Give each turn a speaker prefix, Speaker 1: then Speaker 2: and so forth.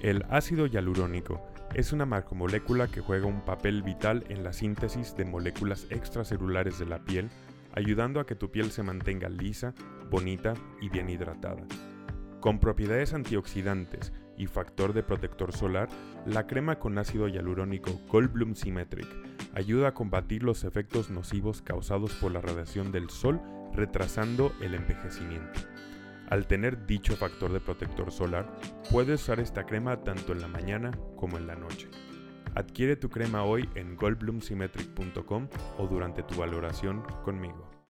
Speaker 1: El ácido hialurónico es una macromolécula que juega un papel vital en la síntesis de moléculas extracelulares de la piel, ayudando a que tu piel se mantenga lisa, bonita y bien hidratada. Con propiedades antioxidantes y factor de protector solar, la crema con ácido hialurónico Goldblum Symmetric ayuda a combatir los efectos nocivos causados por la radiación del sol, retrasando el envejecimiento. Al tener dicho factor de protector solar, puedes usar esta crema tanto en la mañana como en la noche. Adquiere tu crema hoy en goldblumsymmetric.com o durante tu valoración conmigo.